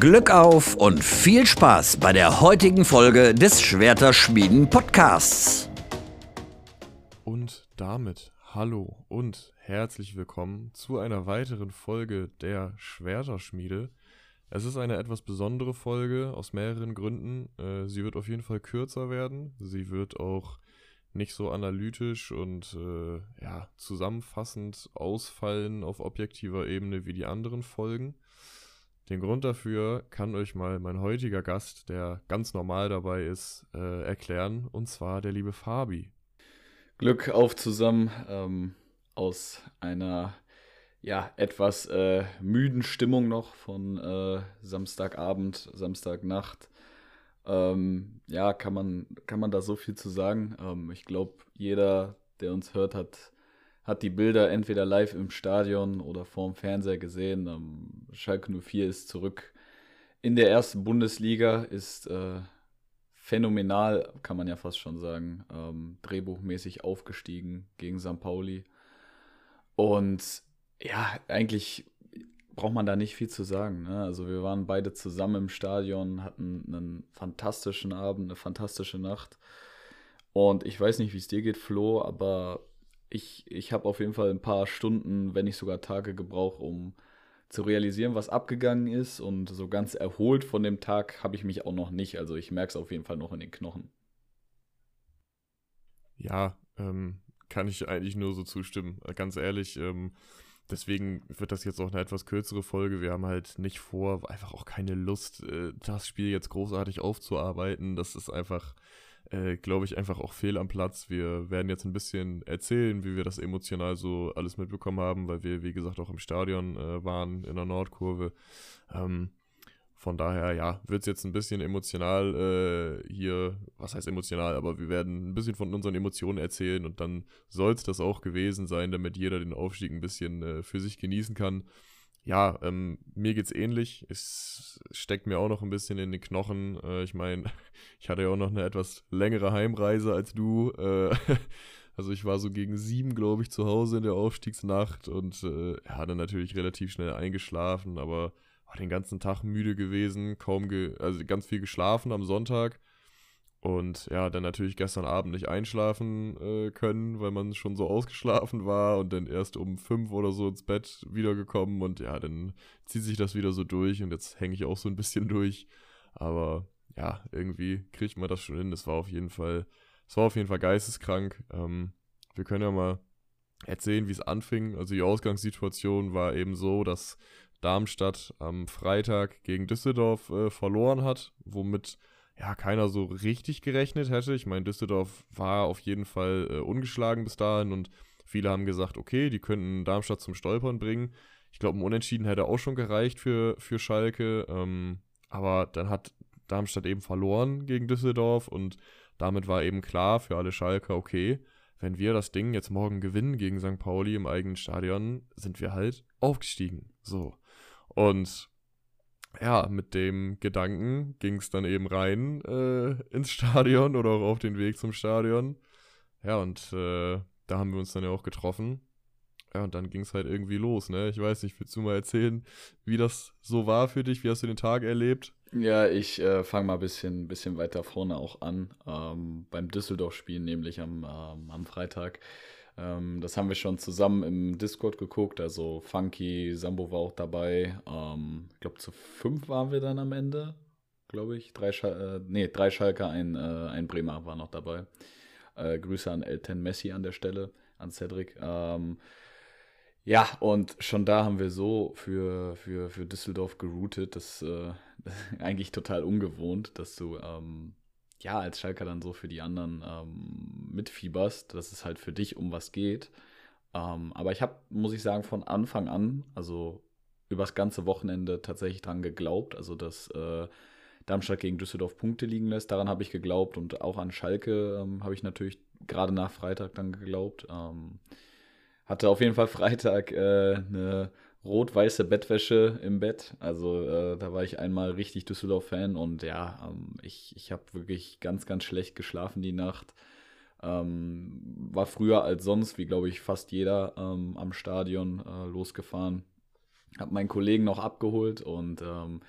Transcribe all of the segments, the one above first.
Glück auf und viel Spaß bei der heutigen Folge des Schwerterschmieden Podcasts. Und damit hallo und herzlich willkommen zu einer weiteren Folge der Schwerterschmiede. Es ist eine etwas besondere Folge aus mehreren Gründen. Äh, sie wird auf jeden Fall kürzer werden. Sie wird auch nicht so analytisch und äh, ja, zusammenfassend ausfallen auf objektiver Ebene wie die anderen Folgen. Den Grund dafür kann euch mal mein heutiger Gast, der ganz normal dabei ist, äh, erklären, und zwar der liebe Fabi. Glück auf zusammen ähm, aus einer ja etwas äh, müden Stimmung noch von äh, Samstagabend, Samstagnacht. Ähm, ja, kann man, kann man da so viel zu sagen. Ähm, ich glaube, jeder, der uns hört, hat hat die Bilder entweder live im Stadion oder vorm Fernseher gesehen. Ähm, Schalke 04 ist zurück in der ersten Bundesliga, ist äh, phänomenal, kann man ja fast schon sagen, ähm, drehbuchmäßig aufgestiegen gegen St. Pauli. Und ja, eigentlich braucht man da nicht viel zu sagen. Ne? Also wir waren beide zusammen im Stadion, hatten einen fantastischen Abend, eine fantastische Nacht. Und ich weiß nicht, wie es dir geht, Flo, aber ich, ich habe auf jeden Fall ein paar Stunden, wenn nicht sogar Tage gebraucht, um zu realisieren, was abgegangen ist. Und so ganz erholt von dem Tag habe ich mich auch noch nicht. Also ich merke es auf jeden Fall noch in den Knochen. Ja, ähm, kann ich eigentlich nur so zustimmen. Ganz ehrlich, ähm, deswegen wird das jetzt auch eine etwas kürzere Folge. Wir haben halt nicht vor, einfach auch keine Lust, äh, das Spiel jetzt großartig aufzuarbeiten. Das ist einfach äh, glaube ich, einfach auch fehl am Platz. Wir werden jetzt ein bisschen erzählen, wie wir das emotional so alles mitbekommen haben, weil wir, wie gesagt, auch im Stadion äh, waren, in der Nordkurve. Ähm, von daher, ja, wird es jetzt ein bisschen emotional äh, hier, was heißt emotional, aber wir werden ein bisschen von unseren Emotionen erzählen und dann soll es das auch gewesen sein, damit jeder den Aufstieg ein bisschen äh, für sich genießen kann ja, ähm, mir geht's ähnlich. Es steckt mir auch noch ein bisschen in den Knochen. Äh, ich meine, ich hatte ja auch noch eine etwas längere Heimreise als du. Äh, also ich war so gegen sieben, glaube ich, zu Hause in der Aufstiegsnacht und äh, ja, natürlich relativ schnell eingeschlafen, aber war den ganzen Tag müde gewesen, kaum, ge also ganz viel geschlafen am Sonntag und ja, dann natürlich gestern Abend nicht einschlafen äh, können, weil man schon so ausgeschlafen war und dann erst um fünf oder so ins Bett wiedergekommen und ja, dann zieht sich das wieder so durch und jetzt hänge ich auch so ein bisschen durch. Aber ja, irgendwie kriegt man das schon hin. Es war auf jeden Fall, es war auf jeden Fall geisteskrank. Ähm, wir können ja mal erzählen, wie es anfing. Also die Ausgangssituation war eben so, dass Darmstadt am Freitag gegen Düsseldorf äh, verloren hat, womit ja, keiner so richtig gerechnet hätte. Ich meine, Düsseldorf war auf jeden Fall äh, ungeschlagen bis dahin und viele haben gesagt, okay, die könnten Darmstadt zum Stolpern bringen. Ich glaube, ein Unentschieden hätte auch schon gereicht für, für Schalke. Ähm, aber dann hat Darmstadt eben verloren gegen Düsseldorf und damit war eben klar für alle Schalker, okay, wenn wir das Ding jetzt morgen gewinnen gegen St. Pauli im eigenen Stadion, sind wir halt aufgestiegen. So. Und ja, mit dem Gedanken ging es dann eben rein äh, ins Stadion oder auch auf den Weg zum Stadion. Ja, und äh, da haben wir uns dann ja auch getroffen. Ja, und dann ging es halt irgendwie los, ne? Ich weiß nicht, willst du mal erzählen, wie das so war für dich? Wie hast du den Tag erlebt? Ja, ich äh, fange mal ein bisschen, bisschen weiter vorne auch an. Ähm, beim Düsseldorf-Spiel, nämlich am, ähm, am Freitag. Ähm, das haben wir schon zusammen im Discord geguckt. Also Funky, Sambo war auch dabei. Ähm, ich glaube, zu fünf waren wir dann am Ende, glaube ich. Drei, Schal äh, nee, drei Schalker, ein, äh, ein Bremer war noch dabei. Äh, Grüße an Elton Messi an der Stelle, an Cedric. Ähm, ja, und schon da haben wir so für, für, für Düsseldorf geroutet. Das, äh, das ist eigentlich total ungewohnt, dass du ähm, ja, als Schalker dann so für die anderen ähm, mitfieberst, dass es halt für dich um was geht. Ähm, aber ich habe, muss ich sagen, von Anfang an, also übers ganze Wochenende tatsächlich dran geglaubt, also dass äh, Darmstadt gegen Düsseldorf Punkte liegen lässt. Daran habe ich geglaubt und auch an Schalke ähm, habe ich natürlich gerade nach Freitag dann geglaubt. Ähm, hatte auf jeden Fall Freitag äh, eine rot-weiße Bettwäsche im Bett. Also äh, da war ich einmal richtig Düsseldorf-Fan und ja, ähm, ich, ich habe wirklich ganz, ganz schlecht geschlafen die Nacht. Ähm, war früher als sonst, wie glaube ich fast jeder ähm, am Stadion äh, losgefahren. Habe meinen Kollegen noch abgeholt und ähm,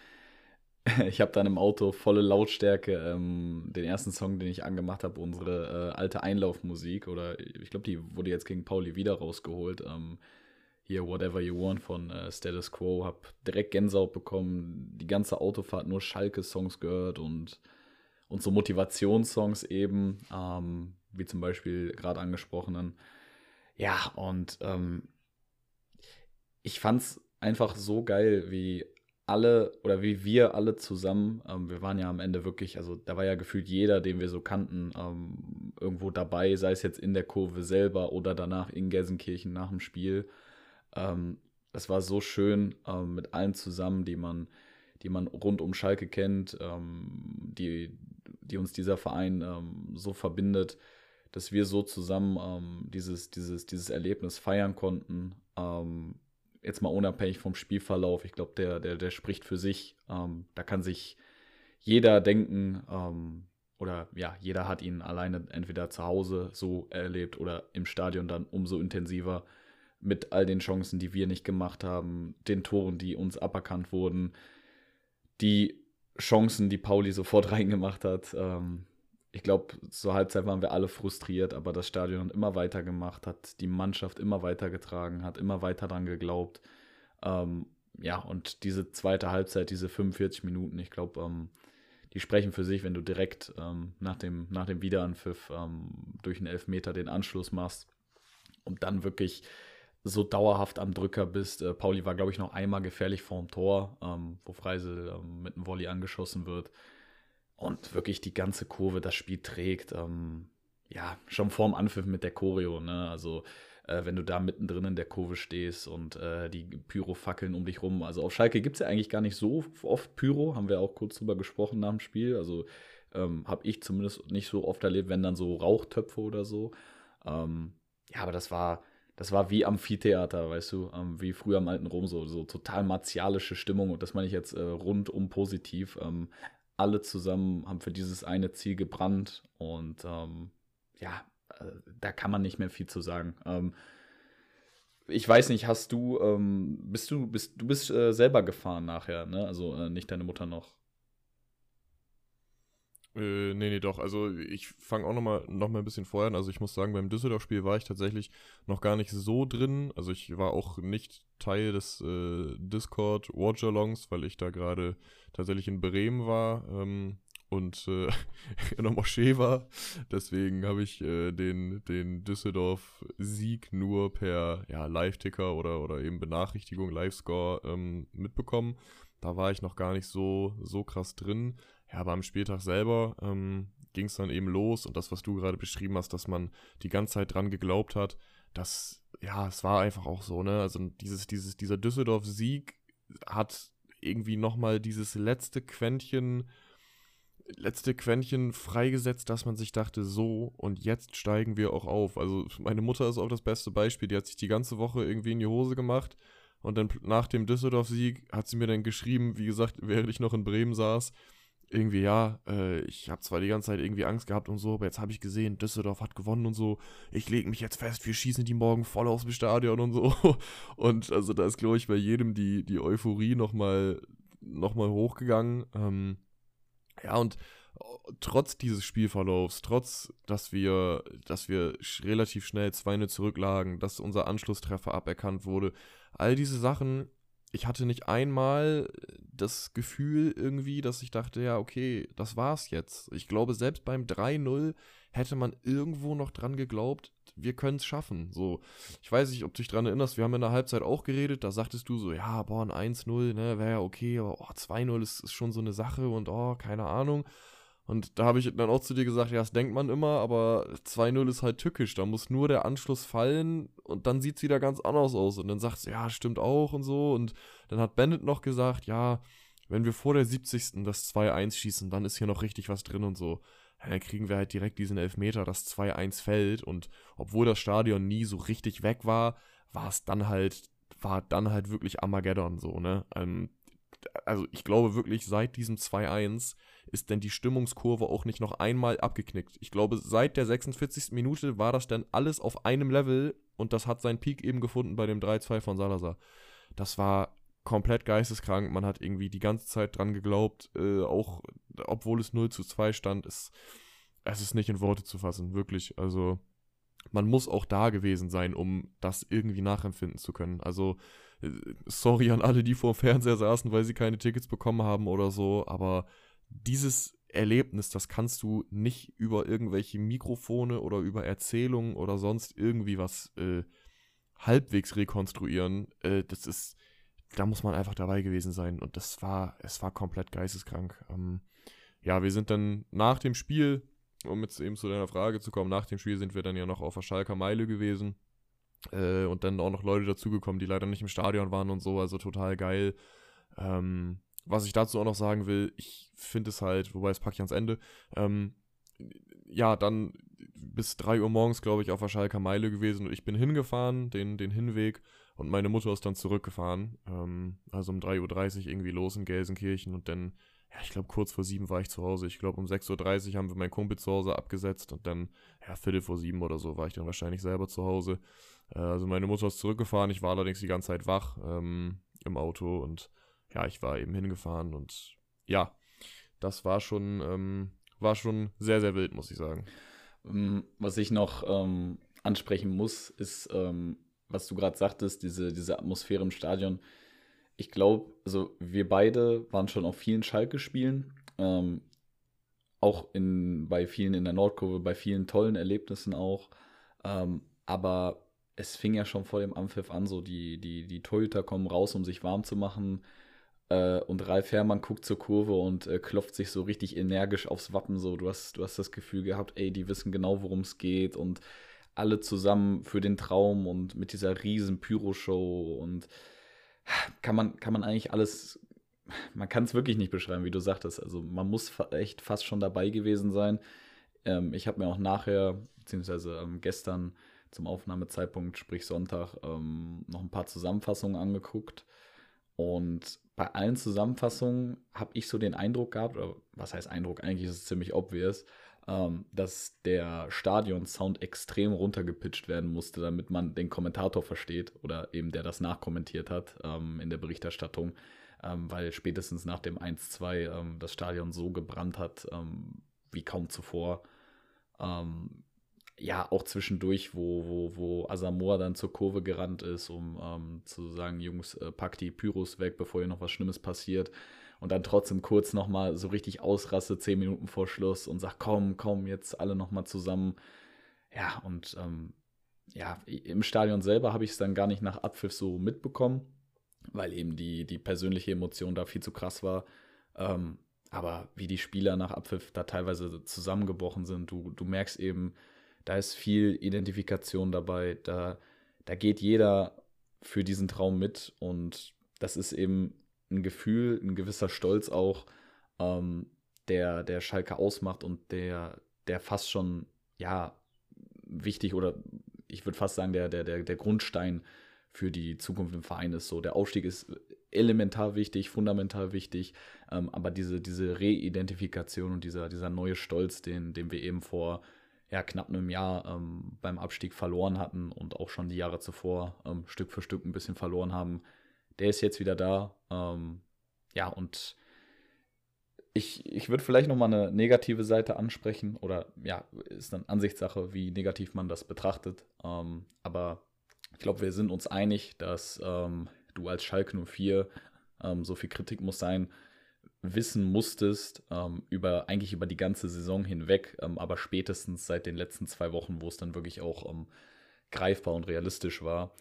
ich habe dann im Auto volle Lautstärke ähm, den ersten Song, den ich angemacht habe, unsere äh, alte Einlaufmusik oder ich glaube, die wurde jetzt gegen Pauli wieder rausgeholt. Ähm, hier Whatever You Want von äh, Status Quo, habe direkt Gänsehaut bekommen, die ganze Autofahrt nur Schalke-Songs gehört und, und so Motivationssongs eben, ähm, wie zum Beispiel gerade angesprochenen. Ja, und ähm, ich fand's einfach so geil, wie alle oder wie wir alle zusammen, ähm, wir waren ja am Ende wirklich, also da war ja gefühlt jeder, den wir so kannten, ähm, irgendwo dabei, sei es jetzt in der Kurve selber oder danach in Gelsenkirchen nach dem Spiel. Ähm, das war so schön ähm, mit allen zusammen, die man, die man rund um Schalke kennt, ähm, die, die uns dieser Verein ähm, so verbindet, dass wir so zusammen dieses, dieses, dieses Erlebnis feiern konnten jetzt mal unabhängig vom Spielverlauf, ich glaube, der, der, der spricht für sich. Ähm, da kann sich jeder denken, ähm, oder ja, jeder hat ihn alleine entweder zu Hause so erlebt oder im Stadion dann umso intensiver mit all den Chancen, die wir nicht gemacht haben, den Toren, die uns aberkannt wurden, die Chancen, die Pauli sofort reingemacht hat. Ähm, ich glaube, zur Halbzeit waren wir alle frustriert, aber das Stadion hat immer weiter gemacht, hat die Mannschaft immer weiter getragen, hat immer weiter dran geglaubt. Ähm, ja, und diese zweite Halbzeit, diese 45 Minuten, ich glaube, ähm, die sprechen für sich, wenn du direkt ähm, nach, dem, nach dem Wiederanpfiff ähm, durch einen Elfmeter den Anschluss machst und dann wirklich so dauerhaft am Drücker bist. Äh, Pauli war, glaube ich, noch einmal gefährlich vorm Tor, ähm, wo Freisel ähm, mit einem Volley angeschossen wird und wirklich die ganze Kurve das Spiel trägt. Ähm, ja, schon vorm Anpfiff mit der Choreo, ne? Also, äh, wenn du da mittendrin in der Kurve stehst und äh, die Pyro-Fackeln um dich rum. Also, auf Schalke gibt es ja eigentlich gar nicht so oft Pyro, haben wir auch kurz drüber gesprochen nach dem Spiel. Also, ähm, habe ich zumindest nicht so oft erlebt, wenn dann so Rauchtöpfe oder so. Ähm, ja, aber das war. Das war wie Amphitheater, weißt du, ähm, wie früher im alten Rom, so, so total martialische Stimmung. Und das meine ich jetzt äh, rundum positiv. Ähm, alle zusammen haben für dieses eine Ziel gebrannt und ähm, ja, äh, da kann man nicht mehr viel zu sagen. Ähm, ich weiß nicht, hast du, ähm, bist du, bist, du bist äh, selber gefahren nachher, ne? Also äh, nicht deine Mutter noch. Äh, nee, nee, doch. Also ich fange auch nochmal noch mal ein bisschen vorher an. Also ich muss sagen, beim Düsseldorf-Spiel war ich tatsächlich noch gar nicht so drin. Also ich war auch nicht Teil des äh, Discord Watch-Alongs, weil ich da gerade tatsächlich in Bremen war ähm, und äh, in der Moschee war. Deswegen habe ich äh, den, den Düsseldorf-Sieg nur per ja, Live-Ticker oder, oder eben Benachrichtigung, Live-Score ähm, mitbekommen. Da war ich noch gar nicht so, so krass drin. Ja, aber am Spieltag selber ähm, ging es dann eben los und das, was du gerade beschrieben hast, dass man die ganze Zeit dran geglaubt hat, das, ja, es war einfach auch so, ne? Also dieses, dieses, dieser Düsseldorf-Sieg hat irgendwie nochmal dieses letzte Quäntchen, letzte Quäntchen freigesetzt, dass man sich dachte, so und jetzt steigen wir auch auf. Also meine Mutter ist auch das beste Beispiel, die hat sich die ganze Woche irgendwie in die Hose gemacht und dann nach dem Düsseldorf-Sieg hat sie mir dann geschrieben, wie gesagt, während ich noch in Bremen saß, irgendwie, ja, äh, ich habe zwar die ganze Zeit irgendwie Angst gehabt und so, aber jetzt habe ich gesehen, Düsseldorf hat gewonnen und so. Ich lege mich jetzt fest, wir schießen die morgen voll aus dem Stadion und so. Und also da ist, glaube ich, bei jedem die, die Euphorie nochmal noch mal hochgegangen. Ähm, ja, und trotz dieses Spielverlaufs, trotz, dass wir, dass wir relativ schnell 2-0 zurücklagen, dass unser Anschlusstreffer aberkannt wurde, all diese Sachen ich hatte nicht einmal das Gefühl irgendwie, dass ich dachte, ja, okay, das war's jetzt. Ich glaube, selbst beim 3-0 hätte man irgendwo noch dran geglaubt, wir können es schaffen. So, ich weiß nicht, ob du dich dran erinnerst, wir haben in der Halbzeit auch geredet, da sagtest du so, ja, boah, ein 1-0, ne, wäre ja okay, aber oh, 2-0 ist, ist schon so eine Sache und oh, keine Ahnung. Und da habe ich dann auch zu dir gesagt, ja, das denkt man immer, aber 2-0 ist halt tückisch. Da muss nur der Anschluss fallen und dann sieht es wieder ganz anders aus. Und dann sagst du, ja, stimmt auch und so. Und dann hat Bennett noch gesagt, ja, wenn wir vor der 70. das 2-1 schießen, dann ist hier noch richtig was drin und so. Dann kriegen wir halt direkt diesen Elfmeter, das 2-1 fällt. Und obwohl das Stadion nie so richtig weg war, war es dann halt, war dann halt wirklich Armageddon so, ne? Ähm, also ich glaube wirklich, seit diesem 2-1 ist denn die Stimmungskurve auch nicht noch einmal abgeknickt. Ich glaube, seit der 46. Minute war das dann alles auf einem Level und das hat seinen Peak eben gefunden bei dem 3-2 von Salazar. Das war komplett geisteskrank. Man hat irgendwie die ganze Zeit dran geglaubt, äh, auch obwohl es 0 zu 2 stand, ist, es ist nicht in Worte zu fassen, wirklich. Also man muss auch da gewesen sein, um das irgendwie nachempfinden zu können. Also äh, sorry an alle, die vor dem Fernseher saßen, weil sie keine Tickets bekommen haben oder so, aber dieses Erlebnis, das kannst du nicht über irgendwelche Mikrofone oder über Erzählungen oder sonst irgendwie was äh, halbwegs rekonstruieren. Äh, das ist, da muss man einfach dabei gewesen sein und das war, es war komplett geisteskrank. Ähm, ja, wir sind dann nach dem Spiel, um jetzt eben zu deiner Frage zu kommen, nach dem Spiel sind wir dann ja noch auf der Schalker Meile gewesen äh, und dann auch noch Leute dazugekommen, die leider nicht im Stadion waren und so, also total geil. Ähm, was ich dazu auch noch sagen will, ich finde es halt, wobei es packe ich ans Ende, ähm, ja, dann bis 3 Uhr morgens, glaube ich, auf der Schalker Meile gewesen und ich bin hingefahren, den, den Hinweg und meine Mutter ist dann zurückgefahren. Ähm, also um 3.30 Uhr irgendwie los in Gelsenkirchen und dann, ja, ich glaube, kurz vor sieben war ich zu Hause. Ich glaube, um 6.30 Uhr haben wir meinen Kumpel zu Hause abgesetzt und dann, ja, Viertel vor sieben oder so war ich dann wahrscheinlich selber zu Hause. Äh, also meine Mutter ist zurückgefahren, ich war allerdings die ganze Zeit wach ähm, im Auto und ja, ich war eben hingefahren und ja, das war schon, ähm, war schon sehr, sehr wild, muss ich sagen. Ähm, was ich noch ähm, ansprechen muss, ist, ähm, was du gerade sagtest, diese, diese Atmosphäre im Stadion. Ich glaube, also wir beide waren schon auf vielen Schalke-Spielen, ähm, auch in, bei vielen in der Nordkurve, bei vielen tollen Erlebnissen auch. Ähm, aber es fing ja schon vor dem Anpfiff an, so die, die, die Torhüter kommen raus, um sich warm zu machen. Äh, und Ralf Herrmann guckt zur Kurve und äh, klopft sich so richtig energisch aufs Wappen. So, du hast, du hast das Gefühl gehabt, ey, die wissen genau, worum es geht und alle zusammen für den Traum und mit dieser riesen Pyro-Show und kann man, kann man eigentlich alles, man kann es wirklich nicht beschreiben, wie du sagtest. Also man muss echt fast schon dabei gewesen sein. Ähm, ich habe mir auch nachher, beziehungsweise ähm, gestern zum Aufnahmezeitpunkt, sprich Sonntag, ähm, noch ein paar Zusammenfassungen angeguckt. Und bei allen Zusammenfassungen habe ich so den Eindruck gehabt, oder was heißt Eindruck, eigentlich ist es ziemlich obvious, ähm, dass der Stadion-Sound extrem runtergepitcht werden musste, damit man den Kommentator versteht oder eben der das nachkommentiert hat ähm, in der Berichterstattung, ähm, weil spätestens nach dem 1-2 ähm, das Stadion so gebrannt hat ähm, wie kaum zuvor. Ja, auch zwischendurch, wo, wo, wo Asamoah dann zur Kurve gerannt ist, um ähm, zu sagen, Jungs, äh, packt die Pyros weg, bevor hier noch was Schlimmes passiert. Und dann trotzdem kurz nochmal so richtig ausrastet, zehn Minuten vor Schluss und sagt, komm, komm, jetzt alle nochmal zusammen. Ja, und ähm, ja, im Stadion selber habe ich es dann gar nicht nach Abpfiff so mitbekommen, weil eben die, die persönliche Emotion da viel zu krass war. Ähm, aber wie die Spieler nach Abpfiff da teilweise zusammengebrochen sind, du, du merkst eben, da ist viel Identifikation dabei, da, da geht jeder für diesen Traum mit. Und das ist eben ein Gefühl, ein gewisser Stolz auch, ähm, der, der Schalke ausmacht und der, der fast schon, ja, wichtig oder ich würde fast sagen, der, der, der, der Grundstein für die Zukunft im Verein ist. So, der Aufstieg ist elementar wichtig, fundamental wichtig, ähm, aber diese, diese Reidentifikation und dieser, dieser neue Stolz, den, den wir eben vor ja, knapp einem Jahr ähm, beim Abstieg verloren hatten und auch schon die Jahre zuvor ähm, Stück für Stück ein bisschen verloren haben. Der ist jetzt wieder da. Ähm, ja, und ich, ich würde vielleicht nochmal eine negative Seite ansprechen oder ja, ist dann Ansichtssache, wie negativ man das betrachtet. Ähm, aber ich glaube, wir sind uns einig, dass ähm, du als Schalke 04 ähm, so viel Kritik muss sein, wissen musstest, ähm, über eigentlich über die ganze Saison hinweg, ähm, aber spätestens seit den letzten zwei Wochen, wo es dann wirklich auch ähm, greifbar und realistisch war,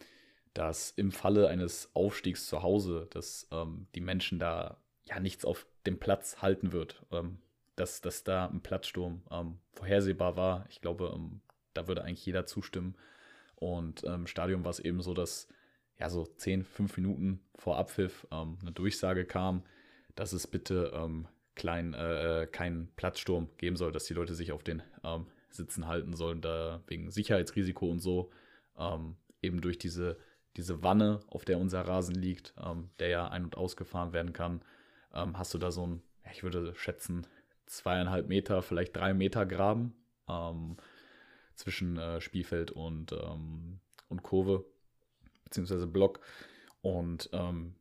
dass im Falle eines Aufstiegs zu Hause, dass ähm, die Menschen da ja nichts auf dem Platz halten wird, ähm, dass, dass da ein Platzsturm vorhersehbar war. Ich glaube, da würde eigentlich jeder zustimmen. Und im Stadion war es eben so, dass ja so 10, 5 Minuten vor Abpfiff eine Durchsage kam, dass es bitte ähm, klein, äh, keinen Platzsturm geben soll, dass die Leute sich auf den ähm, Sitzen halten sollen, da wegen Sicherheitsrisiko und so. Ähm, eben durch diese, diese Wanne, auf der unser Rasen liegt, ähm, der ja ein- und ausgefahren werden kann, ähm, hast du da so ein, ich würde schätzen, zweieinhalb Meter, vielleicht drei Meter Graben ähm, zwischen äh, Spielfeld und, und Kurve, beziehungsweise Block. Und ähm,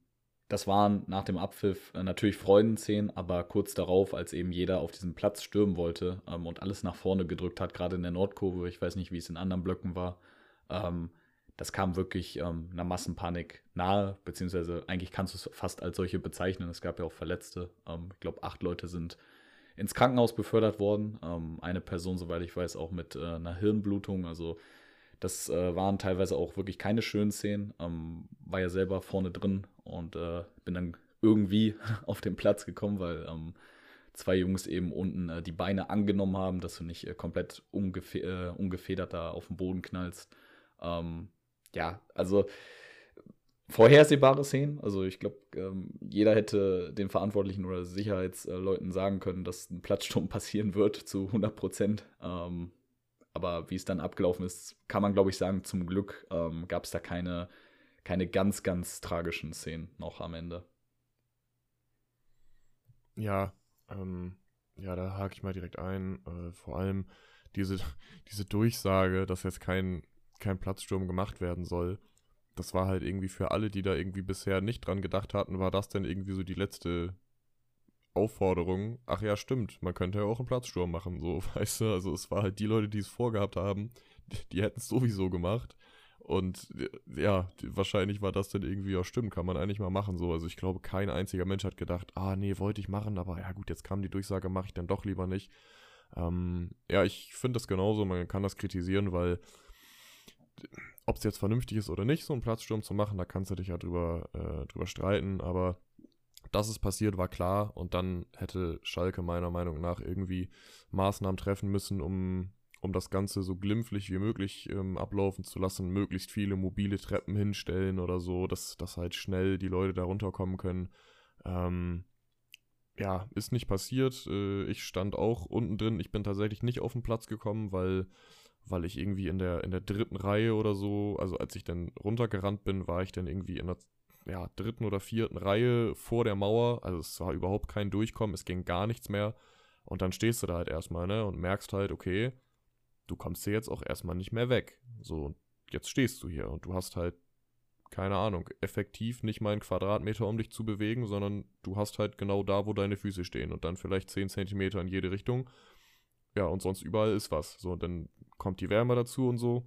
das waren nach dem Abpfiff äh, natürlich Freudenszenen, aber kurz darauf, als eben jeder auf diesen Platz stürmen wollte ähm, und alles nach vorne gedrückt hat, gerade in der Nordkurve, ich weiß nicht, wie es in anderen Blöcken war, ähm, das kam wirklich ähm, einer Massenpanik nahe, beziehungsweise eigentlich kannst du es fast als solche bezeichnen. Es gab ja auch Verletzte. Ähm, ich glaube, acht Leute sind ins Krankenhaus befördert worden. Ähm, eine Person, soweit ich weiß, auch mit äh, einer Hirnblutung. Also das äh, waren teilweise auch wirklich keine schönen Szenen. Ähm, war ja selber vorne drin und äh, bin dann irgendwie auf den Platz gekommen, weil ähm, zwei Jungs eben unten äh, die Beine angenommen haben, dass du nicht äh, komplett ungef äh, ungefedert da auf den Boden knallst. Ähm, ja, also vorhersehbare Szenen. Also ich glaube, ähm, jeder hätte den Verantwortlichen oder Sicherheitsleuten sagen können, dass ein Platzsturm passieren wird zu 100 Prozent. Ähm, aber wie es dann abgelaufen ist, kann man, glaube ich, sagen, zum Glück ähm, gab es da keine, keine ganz, ganz tragischen Szenen noch am Ende. Ja, ähm, ja, da hake ich mal direkt ein. Äh, vor allem diese, diese Durchsage, dass jetzt kein kein Platzsturm gemacht werden soll. Das war halt irgendwie für alle, die da irgendwie bisher nicht dran gedacht hatten, war das denn irgendwie so die letzte Aufforderung. Ach ja, stimmt, man könnte ja auch einen Platzsturm machen, so, weißt du? Also es war halt die Leute, die es vorgehabt haben, die, die hätten es sowieso gemacht. Und ja, wahrscheinlich war das dann irgendwie, ja stimmt, kann man eigentlich mal machen so. Also ich glaube, kein einziger Mensch hat gedacht, ah nee, wollte ich machen, aber ja gut, jetzt kam die Durchsage, mache ich dann doch lieber nicht. Ähm, ja, ich finde das genauso, man kann das kritisieren, weil ob es jetzt vernünftig ist oder nicht, so einen Platzsturm zu machen, da kannst du dich ja drüber, äh, drüber streiten, aber dass es passiert, war klar und dann hätte Schalke meiner Meinung nach irgendwie Maßnahmen treffen müssen, um, um das Ganze so glimpflich wie möglich ähm, ablaufen zu lassen, möglichst viele mobile Treppen hinstellen oder so, dass, dass halt schnell die Leute da runterkommen können. Ähm, ja, ist nicht passiert. Äh, ich stand auch unten drin. Ich bin tatsächlich nicht auf den Platz gekommen, weil weil ich irgendwie in der, in der dritten Reihe oder so, also als ich dann runtergerannt bin, war ich dann irgendwie in der ja, dritten oder vierten Reihe vor der Mauer. Also es war überhaupt kein Durchkommen, es ging gar nichts mehr. Und dann stehst du da halt erstmal, ne, und merkst halt, okay, du kommst hier jetzt auch erstmal nicht mehr weg. So, jetzt stehst du hier und du hast halt, keine Ahnung, effektiv nicht mal einen Quadratmeter, um dich zu bewegen, sondern du hast halt genau da, wo deine Füße stehen und dann vielleicht 10 Zentimeter in jede Richtung. Ja, und sonst überall ist was. So, dann kommt die Wärme dazu und so.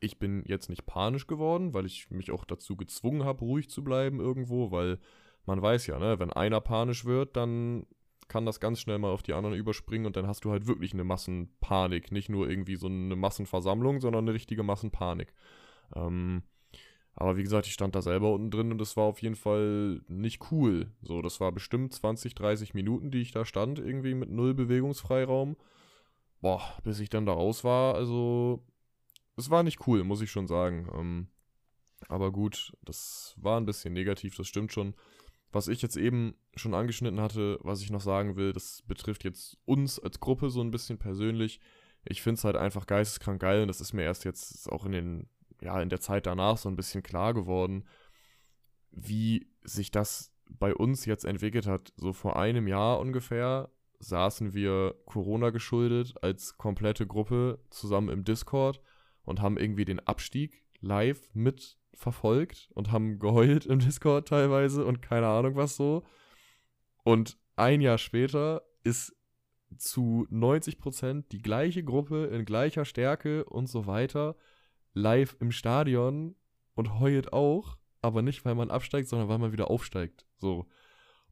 Ich bin jetzt nicht panisch geworden, weil ich mich auch dazu gezwungen habe, ruhig zu bleiben irgendwo, weil man weiß ja, ne, wenn einer panisch wird, dann kann das ganz schnell mal auf die anderen überspringen und dann hast du halt wirklich eine Massenpanik. Nicht nur irgendwie so eine Massenversammlung, sondern eine richtige Massenpanik. Ähm, aber wie gesagt, ich stand da selber unten drin und es war auf jeden Fall nicht cool. So, das war bestimmt 20, 30 Minuten, die ich da stand, irgendwie mit null Bewegungsfreiraum boah, bis ich dann da raus war, also es war nicht cool, muss ich schon sagen. Ähm, aber gut, das war ein bisschen negativ, das stimmt schon. Was ich jetzt eben schon angeschnitten hatte, was ich noch sagen will, das betrifft jetzt uns als Gruppe so ein bisschen persönlich. Ich finde es halt einfach geisteskrank geil und das ist mir erst jetzt auch in den, ja, in der Zeit danach so ein bisschen klar geworden, wie sich das bei uns jetzt entwickelt hat. So vor einem Jahr ungefähr saßen wir Corona geschuldet als komplette Gruppe zusammen im Discord und haben irgendwie den Abstieg live mitverfolgt und haben geheult im Discord teilweise und keine Ahnung was so. Und ein Jahr später ist zu 90% die gleiche Gruppe in gleicher Stärke und so weiter live im Stadion und heult auch, aber nicht, weil man absteigt, sondern weil man wieder aufsteigt. So.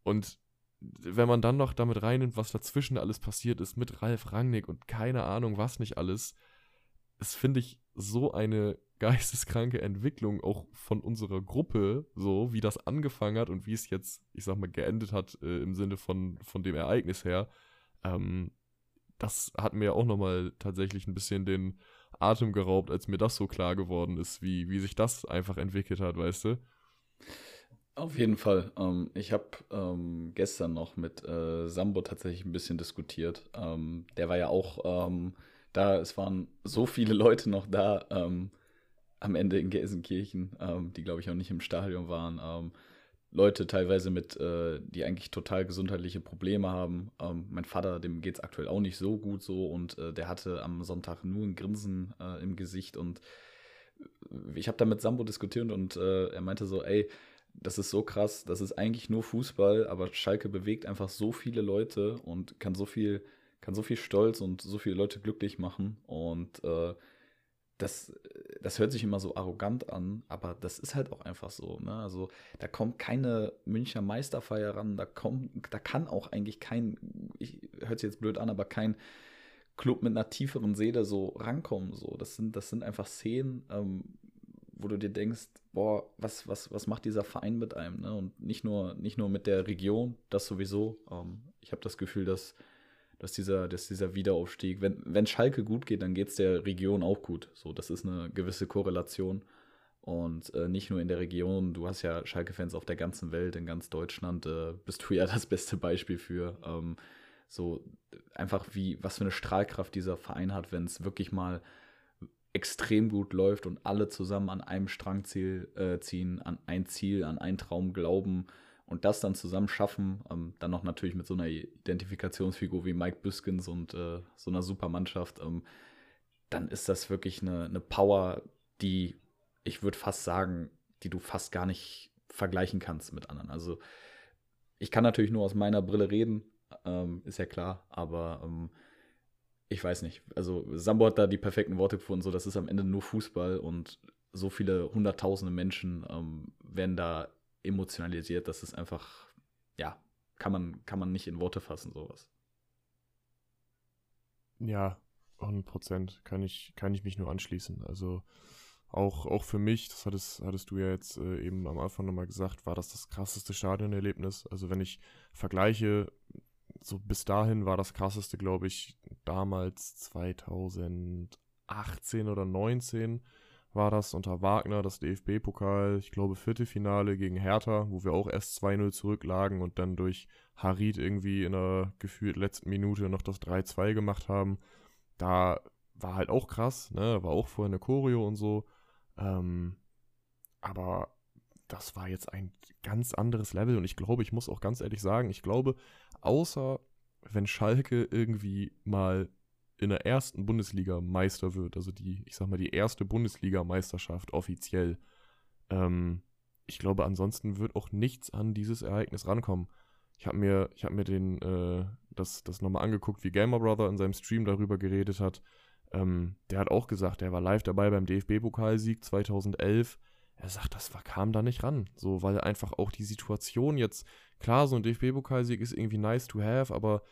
Und wenn man dann noch damit reinnimmt, was dazwischen alles passiert ist mit Ralf Rangnick und keine Ahnung was nicht alles, es finde ich so eine geisteskranke Entwicklung auch von unserer Gruppe, so wie das angefangen hat und wie es jetzt, ich sag mal, geendet hat äh, im Sinne von, von dem Ereignis her. Ähm, das hat mir auch nochmal tatsächlich ein bisschen den Atem geraubt, als mir das so klar geworden ist, wie, wie sich das einfach entwickelt hat, weißt du? Auf jeden Fall. Ähm, ich habe ähm, gestern noch mit äh, Sambo tatsächlich ein bisschen diskutiert. Ähm, der war ja auch ähm, da, es waren so viele Leute noch da ähm, am Ende in Gelsenkirchen, ähm, die glaube ich auch nicht im Stadion waren. Leute teilweise mit, äh, die eigentlich total gesundheitliche Probleme haben. mein Vater, dem geht es aktuell auch nicht so gut so und äh, der hatte am Sonntag nur ein Grinsen äh, im Gesicht und ich habe da mit Sambo diskutiert und äh, er meinte so, ey, das ist so krass, das ist eigentlich nur Fußball, aber Schalke bewegt einfach so viele Leute und kann so viel, kann so viel Stolz und so viele Leute glücklich machen. Und äh, das, das hört sich immer so arrogant an, aber das ist halt auch einfach so. Ne? Also da kommt keine Münchner Meisterfeier ran, da kommt, da kann auch eigentlich kein, ich hört sich jetzt blöd an, aber kein Club mit einer tieferen Seele so rankommen. So. Das sind, das sind einfach Szenen, ähm, wo du dir denkst, boah, was, was, was macht dieser Verein mit einem? Ne? Und nicht nur, nicht nur mit der Region, das sowieso. Ähm, ich habe das Gefühl, dass, dass, dieser, dass dieser Wiederaufstieg, wenn, wenn Schalke gut geht, dann geht es der Region auch gut. So, das ist eine gewisse Korrelation. Und äh, nicht nur in der Region, du hast ja Schalke-Fans auf der ganzen Welt, in ganz Deutschland, äh, bist du ja das beste Beispiel für. Ähm, so einfach wie, was für eine Strahlkraft dieser Verein hat, wenn es wirklich mal extrem gut läuft und alle zusammen an einem Strang ziel, äh, ziehen, an ein Ziel, an einen Traum glauben und das dann zusammen schaffen, ähm, dann noch natürlich mit so einer Identifikationsfigur wie Mike Büskens und äh, so einer super Mannschaft, ähm, dann ist das wirklich eine, eine Power, die ich würde fast sagen, die du fast gar nicht vergleichen kannst mit anderen. Also ich kann natürlich nur aus meiner Brille reden, ähm, ist ja klar, aber ähm, ich weiß nicht. Also Sambo hat da die perfekten Worte gefunden, so das ist am Ende nur Fußball und so viele hunderttausende Menschen ähm, werden da emotionalisiert, das ist einfach, ja, kann man, kann man nicht in Worte fassen, sowas. Ja, 100 Prozent kann ich, kann ich mich nur anschließen. Also auch, auch für mich, das hattest, hattest du ja jetzt äh, eben am Anfang nochmal gesagt, war das das krasseste Stadionerlebnis. Also wenn ich vergleiche so bis dahin war das krasseste, glaube ich, damals 2018 oder 19 war das unter Wagner, das DFB-Pokal, ich glaube Viertelfinale gegen Hertha, wo wir auch erst 2-0 zurücklagen und dann durch Harid irgendwie in der gefühlt letzten Minute noch das 3-2 gemacht haben. Da war halt auch krass, ne, war auch vorher eine Choreo und so. Ähm, aber das war jetzt ein ganz anderes Level und ich glaube, ich muss auch ganz ehrlich sagen, ich glaube, außer wenn Schalke irgendwie mal in der ersten Bundesliga Meister wird, also die, ich sag mal, die erste Bundesliga-Meisterschaft offiziell, ähm, ich glaube, ansonsten wird auch nichts an dieses Ereignis rankommen. Ich habe mir, ich habe mir den, äh, das, das nochmal angeguckt, wie Gamer Brother in seinem Stream darüber geredet hat. Ähm, der hat auch gesagt, er war live dabei beim DFB-Pokalsieg 2011 er sagt, das war, kam da nicht ran. So, weil einfach auch die Situation jetzt, klar, so ein DFB-Pokalsieg ist irgendwie nice to have, aber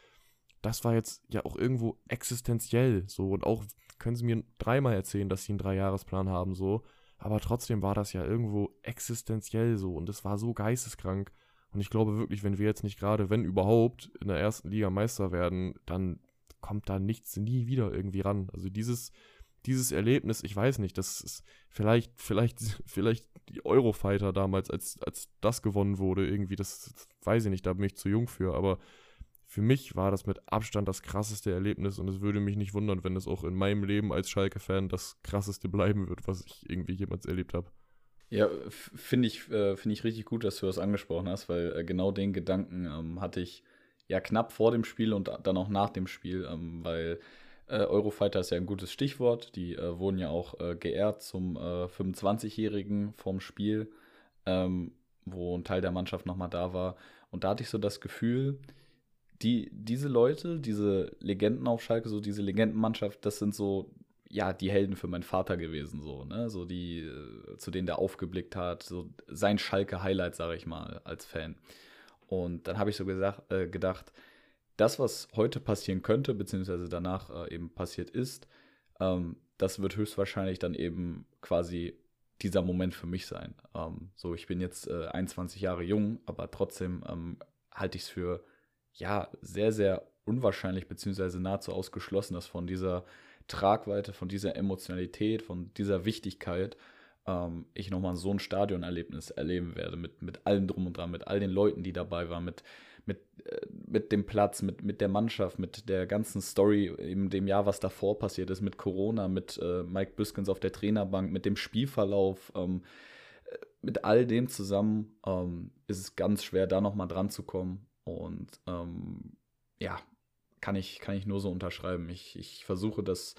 das war jetzt ja auch irgendwo existenziell. So, und auch können sie mir dreimal erzählen, dass sie einen Dreijahresplan haben, so. Aber trotzdem war das ja irgendwo existenziell so und es war so geisteskrank. Und ich glaube wirklich, wenn wir jetzt nicht gerade, wenn überhaupt, in der ersten Liga Meister werden, dann kommt da nichts nie wieder irgendwie ran. Also dieses, dieses Erlebnis, ich weiß nicht, das ist vielleicht, vielleicht, vielleicht die Eurofighter damals, als, als das gewonnen wurde, irgendwie, das, das weiß ich nicht, da bin ich zu jung für, aber für mich war das mit Abstand das krasseste Erlebnis und es würde mich nicht wundern, wenn es auch in meinem Leben als Schalke-Fan das krasseste bleiben wird, was ich irgendwie jemals erlebt habe. Ja, finde ich, äh, find ich richtig gut, dass du das angesprochen hast, weil äh, genau den Gedanken ähm, hatte ich ja knapp vor dem Spiel und dann auch nach dem Spiel, ähm, weil äh, Eurofighter ist ja ein gutes Stichwort. Die äh, wurden ja auch äh, geehrt zum äh, 25-Jährigen vom Spiel, ähm, wo ein Teil der Mannschaft nochmal da war. Und da hatte ich so das Gefühl, die, diese Leute, diese Legenden auf Schalke, so diese Legendenmannschaft, das sind so, ja, die Helden für meinen Vater gewesen, so, ne? So die, äh, zu denen der aufgeblickt hat, so sein Schalke-Highlight, sage ich mal, als Fan. Und dann habe ich so gesagt, äh, gedacht, das, was heute passieren könnte, beziehungsweise danach äh, eben passiert ist, ähm, das wird höchstwahrscheinlich dann eben quasi dieser Moment für mich sein. Ähm, so, ich bin jetzt äh, 21 Jahre jung, aber trotzdem ähm, halte ich es für ja sehr, sehr unwahrscheinlich, beziehungsweise nahezu ausgeschlossen, dass von dieser Tragweite, von dieser Emotionalität, von dieser Wichtigkeit ähm, ich nochmal so ein Stadionerlebnis erleben werde, mit, mit allem drum und dran, mit all den Leuten, die dabei waren, mit mit, äh, mit dem Platz, mit, mit der Mannschaft, mit der ganzen Story in dem Jahr, was davor passiert ist, mit Corona, mit äh, Mike Büskens auf der Trainerbank, mit dem Spielverlauf, ähm, äh, mit all dem zusammen ähm, ist es ganz schwer, da nochmal dran zu kommen. Und ähm, ja, kann ich, kann ich nur so unterschreiben. Ich, ich versuche das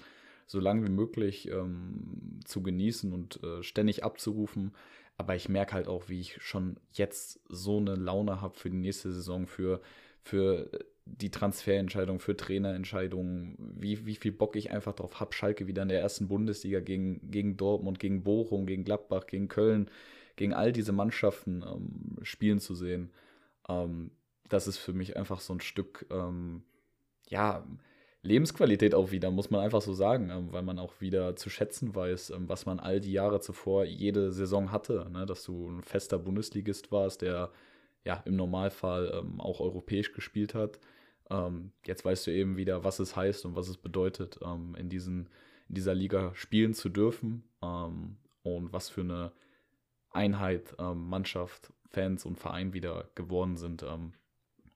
so lange wie möglich ähm, zu genießen und äh, ständig abzurufen. aber ich merke halt auch, wie ich schon jetzt so eine Laune habe für die nächste Saison, für, für die Transferentscheidung, für Trainerentscheidungen, wie, wie viel Bock ich einfach drauf habe, Schalke wieder in der ersten Bundesliga gegen, gegen Dortmund, gegen Bochum, gegen Gladbach, gegen Köln, gegen all diese Mannschaften ähm, spielen zu sehen. Ähm, das ist für mich einfach so ein Stück, ähm, ja, Lebensqualität auch wieder, muss man einfach so sagen, ähm, weil man auch wieder zu schätzen weiß, ähm, was man all die Jahre zuvor jede Saison hatte, ne? dass du ein fester Bundesligist warst, der ja im Normalfall ähm, auch europäisch gespielt hat. Ähm, jetzt weißt du eben wieder, was es heißt und was es bedeutet, ähm, in, diesen, in dieser Liga spielen zu dürfen ähm, und was für eine Einheit, Mannschaft, Fans und Verein wieder geworden sind.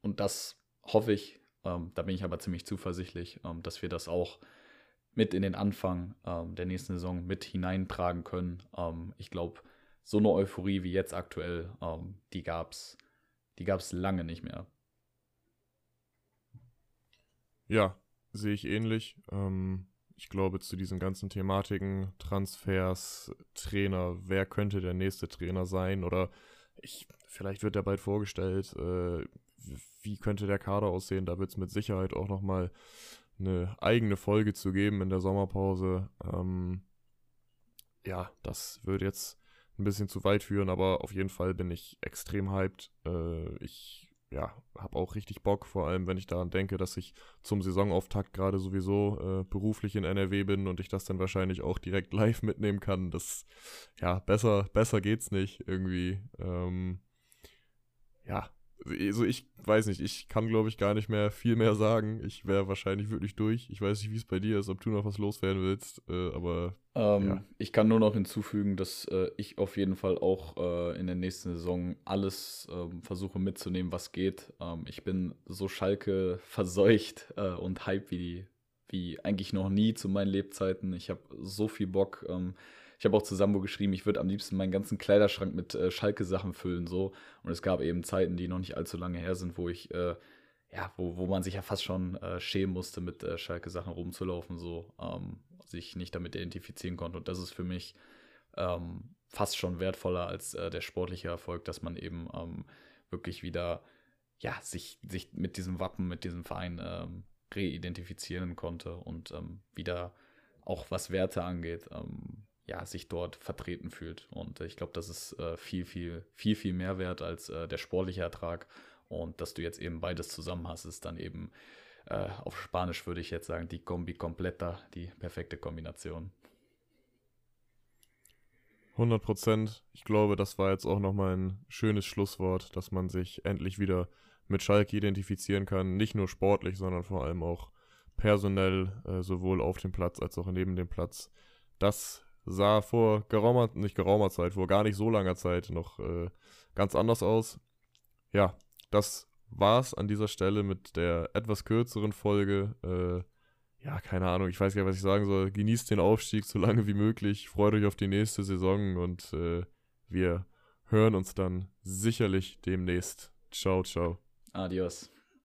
Und das hoffe ich, ähm, da bin ich aber ziemlich zuversichtlich, ähm, dass wir das auch mit in den Anfang ähm, der nächsten Saison mit hineintragen können. Ähm, ich glaube, so eine Euphorie wie jetzt aktuell, ähm, die gab es die gab's lange nicht mehr. Ja, sehe ich ähnlich. Ähm, ich glaube, zu diesen ganzen Thematiken, Transfers, Trainer, wer könnte der nächste Trainer sein? Oder ich, vielleicht wird er bald vorgestellt. Äh, wie könnte der Kader aussehen? Da wird es mit Sicherheit auch nochmal eine eigene Folge zu geben in der Sommerpause. Ähm, ja, das würde jetzt ein bisschen zu weit führen, aber auf jeden Fall bin ich extrem hyped. Äh, ich ja, habe auch richtig Bock, vor allem wenn ich daran denke, dass ich zum Saisonauftakt gerade sowieso äh, beruflich in NRW bin und ich das dann wahrscheinlich auch direkt live mitnehmen kann. Das, ja, besser, besser geht's nicht irgendwie. Ähm, ja, also ich weiß nicht, ich kann glaube ich gar nicht mehr viel mehr sagen. Ich wäre wahrscheinlich wirklich durch. Ich weiß nicht, wie es bei dir ist, ob du noch was loswerden willst, äh, aber. Ähm, ja. Ich kann nur noch hinzufügen, dass äh, ich auf jeden Fall auch äh, in der nächsten Saison alles ähm, versuche mitzunehmen, was geht. Ähm, ich bin so Schalke verseucht äh, und hype wie, wie eigentlich noch nie zu meinen Lebzeiten. Ich habe so viel Bock. Ähm, ich habe auch zu Sambo geschrieben, ich würde am liebsten meinen ganzen Kleiderschrank mit äh, Schalke-Sachen füllen, so. Und es gab eben Zeiten, die noch nicht allzu lange her sind, wo ich, äh, ja, wo, wo man sich ja fast schon äh, schämen musste, mit äh, Schalke-Sachen rumzulaufen, so, ähm, sich nicht damit identifizieren konnte. Und das ist für mich ähm, fast schon wertvoller als äh, der sportliche Erfolg, dass man eben ähm, wirklich wieder, ja, sich, sich mit diesem Wappen, mit diesem Verein ähm, reidentifizieren konnte und ähm, wieder auch was Werte angeht, ähm, ja, sich dort vertreten fühlt. Und ich glaube, das ist äh, viel, viel, viel, viel mehr wert als äh, der sportliche Ertrag. Und dass du jetzt eben beides zusammen hast, ist dann eben äh, auf Spanisch würde ich jetzt sagen, die Kombi completa, die perfekte Kombination. 100 Prozent. Ich glaube, das war jetzt auch nochmal ein schönes Schlusswort, dass man sich endlich wieder mit Schalke identifizieren kann. Nicht nur sportlich, sondern vor allem auch personell, äh, sowohl auf dem Platz als auch neben dem Platz. Das sah vor geraumer, nicht geraumer Zeit, vor gar nicht so langer Zeit noch äh, ganz anders aus. Ja, das war's an dieser Stelle mit der etwas kürzeren Folge. Äh, ja, keine Ahnung, ich weiß gar nicht, was ich sagen soll. Genießt den Aufstieg so lange wie möglich, freut euch auf die nächste Saison und äh, wir hören uns dann sicherlich demnächst. Ciao, ciao. Adios.